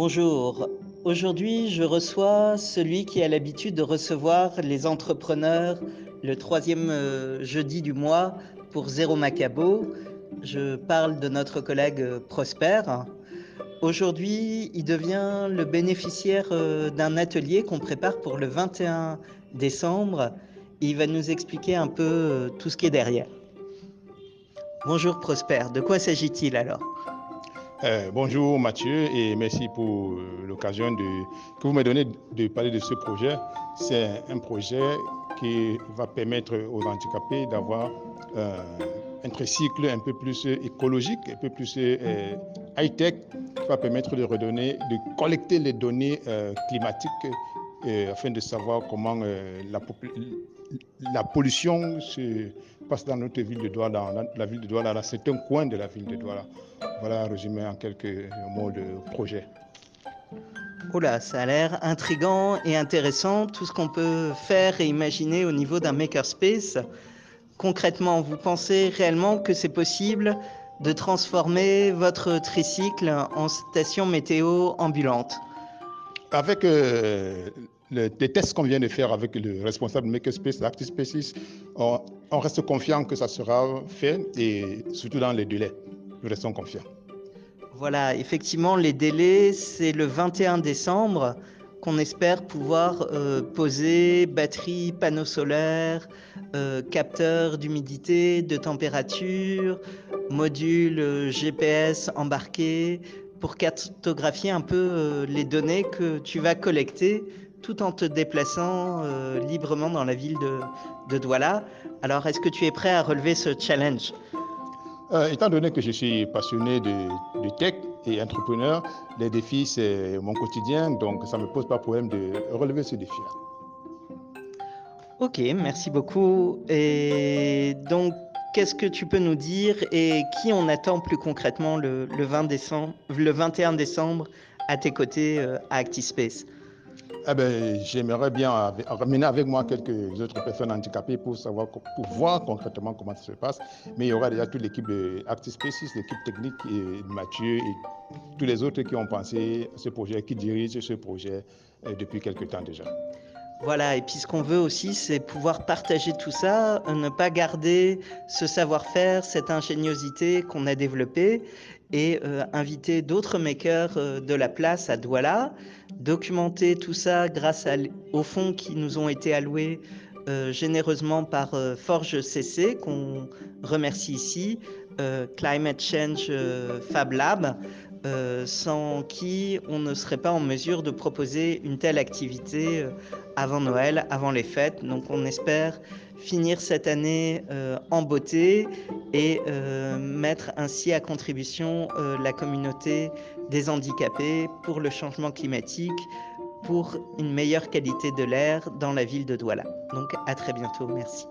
Bonjour. Aujourd'hui, je reçois celui qui a l'habitude de recevoir les entrepreneurs le troisième euh, jeudi du mois pour Zéro Macabo. Je parle de notre collègue euh, Prosper. Aujourd'hui, il devient le bénéficiaire euh, d'un atelier qu'on prépare pour le 21 décembre. Il va nous expliquer un peu tout ce qui est derrière. Bonjour Prosper, de quoi s'agit-il alors? Euh, bonjour Mathieu et merci pour euh, l'occasion que vous me donnez de parler de ce projet. C'est un projet qui va permettre aux handicapés d'avoir euh, un tricycle un peu plus écologique, un peu plus high-tech, qui va permettre de redonner, de collecter les données climatiques afin de savoir comment la, la pollution se passe dans notre ville de Douala, la ville de Douala, dans certains coins de la ville de Douala. Voilà résumé en quelques mots le projet. Oula, ça a l'air intrigant et intéressant, tout ce qu'on peut faire et imaginer au niveau d'un makerspace. Concrètement, vous pensez réellement que c'est possible de transformer votre tricycle en station météo ambulante? Avec euh, les, tests qu'on vient de faire avec le responsable Makerspace, Spaces, on, on reste confiant que ça sera fait et surtout dans les délais. Nous restons confiants. Voilà, effectivement, les délais, c'est le 21 décembre qu'on espère pouvoir euh, poser batterie, panneaux solaires, euh, capteurs d'humidité, de température, module euh, GPS embarqué pour cartographier un peu les données que tu vas collecter tout en te déplaçant librement dans la ville de, de Douala. Alors, est-ce que tu es prêt à relever ce challenge? Euh, étant donné que je suis passionné de, tech et entrepreneur, les défis, c'est mon quotidien, donc ça ne me pose pas problème de relever ce défi. Ok, merci beaucoup. Et donc, qu'est-ce que tu peux nous dire et qui on attend plus concrètement le, 20 décembre, le 21 décembre à tes côtés euh, à ActiSpace? Eh ben, j'aimerais bien ramener avec moi quelques autres personnes handicapées pour savoir, pour voir concrètement comment ça se passe. Mais il y aura déjà toute l'équipe de ActiSpaces, l'équipe technique et Mathieu et tous les autres qui ont pensé à ce projet, qui dirigent ce projet euh, depuis quelques temps déjà. Voilà, et puis ce qu'on veut aussi, c'est pouvoir partager tout ça, euh, ne pas garder ce savoir-faire, cette ingéniosité qu'on a développée, et euh, inviter d'autres makers euh, de la place à Douala, documenter tout ça grâce aux fonds qui nous ont été alloués généreusement par Forge CC, qu'on remercie ici, Climate Change Fab Lab, euh, sans qui on ne serait pas en mesure de proposer une telle activité euh, avant Noël, avant les fêtes. Donc on espère finir cette année euh, en beauté et mettre ainsi à contribution la communauté des handicapés pour le changement climatique, pour une meilleure qualité de l'air dans la ville de Douala. Donc à très bientôt, merci.